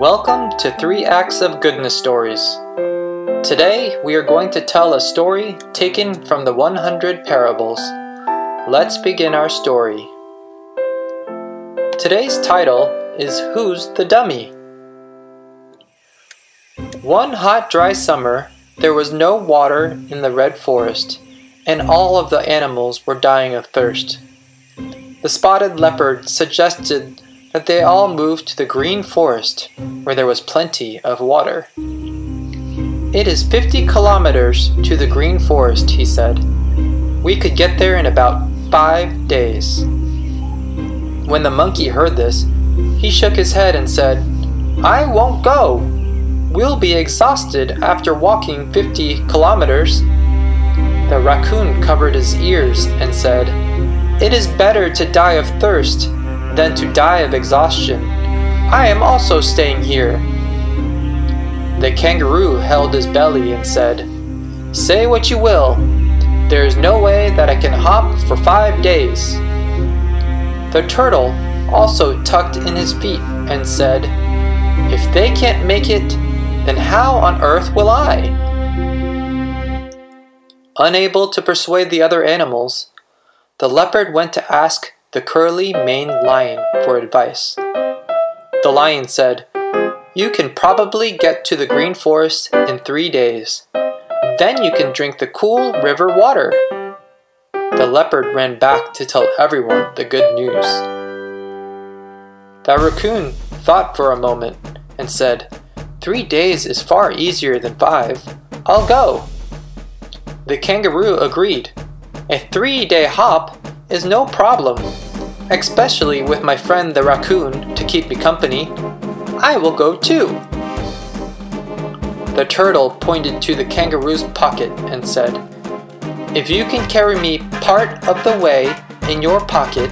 Welcome to Three Acts of Goodness Stories. Today we are going to tell a story taken from the 100 Parables. Let's begin our story. Today's title is Who's the Dummy? One hot, dry summer, there was no water in the red forest, and all of the animals were dying of thirst. The spotted leopard suggested that they all moved to the green forest where there was plenty of water. It is 50 kilometers to the green forest, he said. We could get there in about five days. When the monkey heard this, he shook his head and said, I won't go. We'll be exhausted after walking 50 kilometers. The raccoon covered his ears and said, It is better to die of thirst than to die of exhaustion. I am also staying here. The kangaroo held his belly and said, Say what you will. There is no way that I can hop for five days. The turtle also tucked in his feet and said, If they can't make it, then how on earth will I? Unable to persuade the other animals, the leopard went to ask the curly maned lion for advice. The lion said, You can probably get to the green forest in three days. Then you can drink the cool river water. The leopard ran back to tell everyone the good news. The raccoon thought for a moment and said, Three days is far easier than five. I'll go. The kangaroo agreed. A three day hop is no problem, especially with my friend the raccoon to keep me company. I will go too. The turtle pointed to the kangaroo's pocket and said, If you can carry me part of the way in your pocket,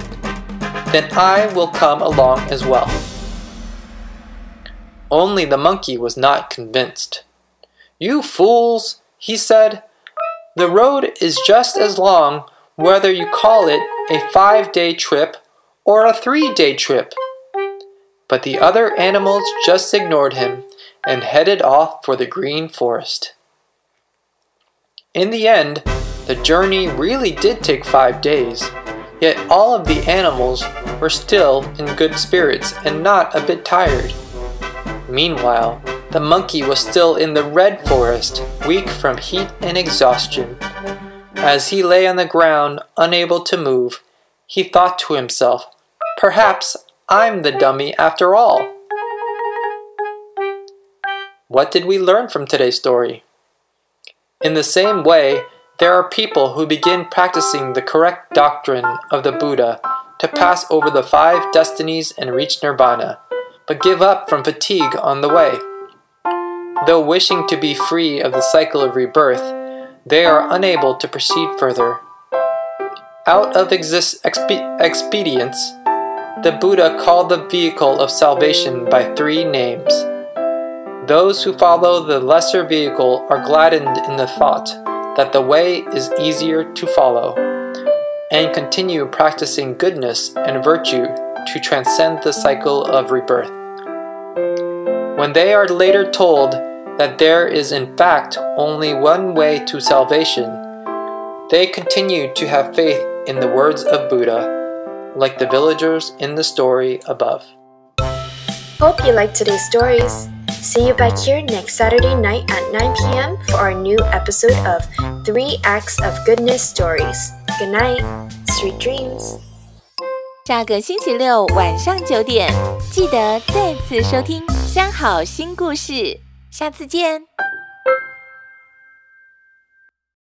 then I will come along as well. Only the monkey was not convinced. You fools, he said. The road is just as long whether you call it a five day trip or a three day trip. But the other animals just ignored him and headed off for the green forest. In the end, the journey really did take five days, yet all of the animals were still in good spirits and not a bit tired. Meanwhile, the monkey was still in the red forest, weak from heat and exhaustion. As he lay on the ground, unable to move, he thought to himself, Perhaps I'm the dummy after all. What did we learn from today's story? In the same way, there are people who begin practicing the correct doctrine of the Buddha to pass over the five destinies and reach nirvana, but give up from fatigue on the way. Though wishing to be free of the cycle of rebirth, they are unable to proceed further. Out of exist- expe- expedience, the Buddha called the vehicle of salvation by three names. Those who follow the lesser vehicle are gladdened in the thought that the way is easier to follow, and continue practicing goodness and virtue to transcend the cycle of rebirth. When they are later told that there is in fact only one way to salvation, they continue to have faith in the words of Buddha, like the villagers in the story above. Hope you liked today's stories. See you back here next Saturday night at 9 p.m. for our new episode of Three Acts of Goodness Stories. Good night, sweet dreams. 下个星期六晚上九点，记得再次收听《三好心故事》，下次见。